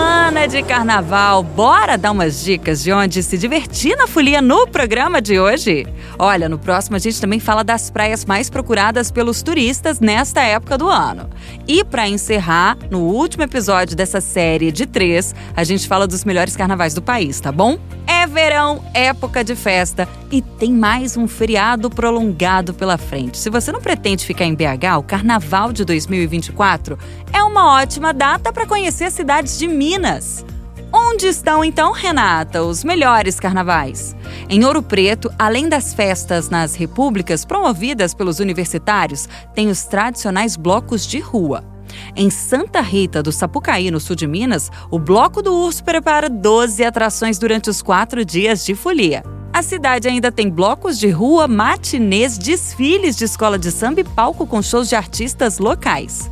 Semana de carnaval, bora dar umas dicas de onde se divertir na folia no programa de hoje? Olha, no próximo a gente também fala das praias mais procuradas pelos turistas nesta época do ano. E para encerrar, no último episódio dessa série de três, a gente fala dos melhores carnavais do país, tá bom? É verão, época de festa e tem mais um feriado prolongado pela frente. Se você não pretende ficar em BH, o Carnaval de 2024 é uma ótima data para conhecer as cidades de Minas. Onde estão então, Renata, os melhores carnavais? Em Ouro Preto, além das festas nas repúblicas promovidas pelos universitários, tem os tradicionais blocos de rua. Em Santa Rita do Sapucaí, no sul de Minas, o Bloco do Urso prepara 12 atrações durante os quatro dias de folia. A cidade ainda tem blocos de rua, matinês, desfiles de escola de samba e palco com shows de artistas locais.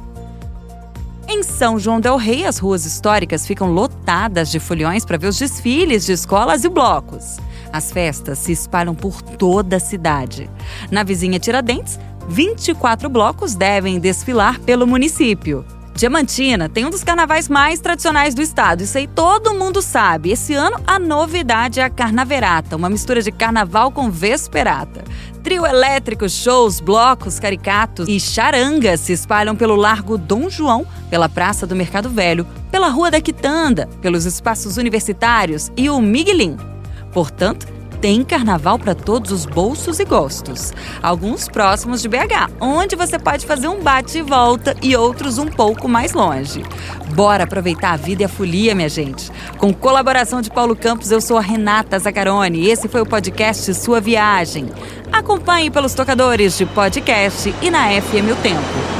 Em São João del Rei, as ruas históricas ficam lotadas de foliões para ver os desfiles de escolas e blocos. As festas se espalham por toda a cidade. Na vizinha Tiradentes, 24 blocos devem desfilar pelo município. Diamantina tem um dos carnavais mais tradicionais do estado, isso aí todo mundo sabe. Esse ano a novidade é a Carnaverata, uma mistura de carnaval com vesperata. Trio elétrico, shows, blocos, caricatos e charangas se espalham pelo Largo Dom João, pela Praça do Mercado Velho, pela Rua da Quitanda, pelos espaços universitários e o Miguelim. Portanto, tem carnaval para todos os bolsos e gostos. Alguns próximos de BH, onde você pode fazer um bate e volta e outros um pouco mais longe. Bora aproveitar a vida e a folia, minha gente. Com colaboração de Paulo Campos, eu sou a Renata Zacarone e esse foi o podcast Sua Viagem. Acompanhe pelos tocadores de podcast e na FM O Tempo.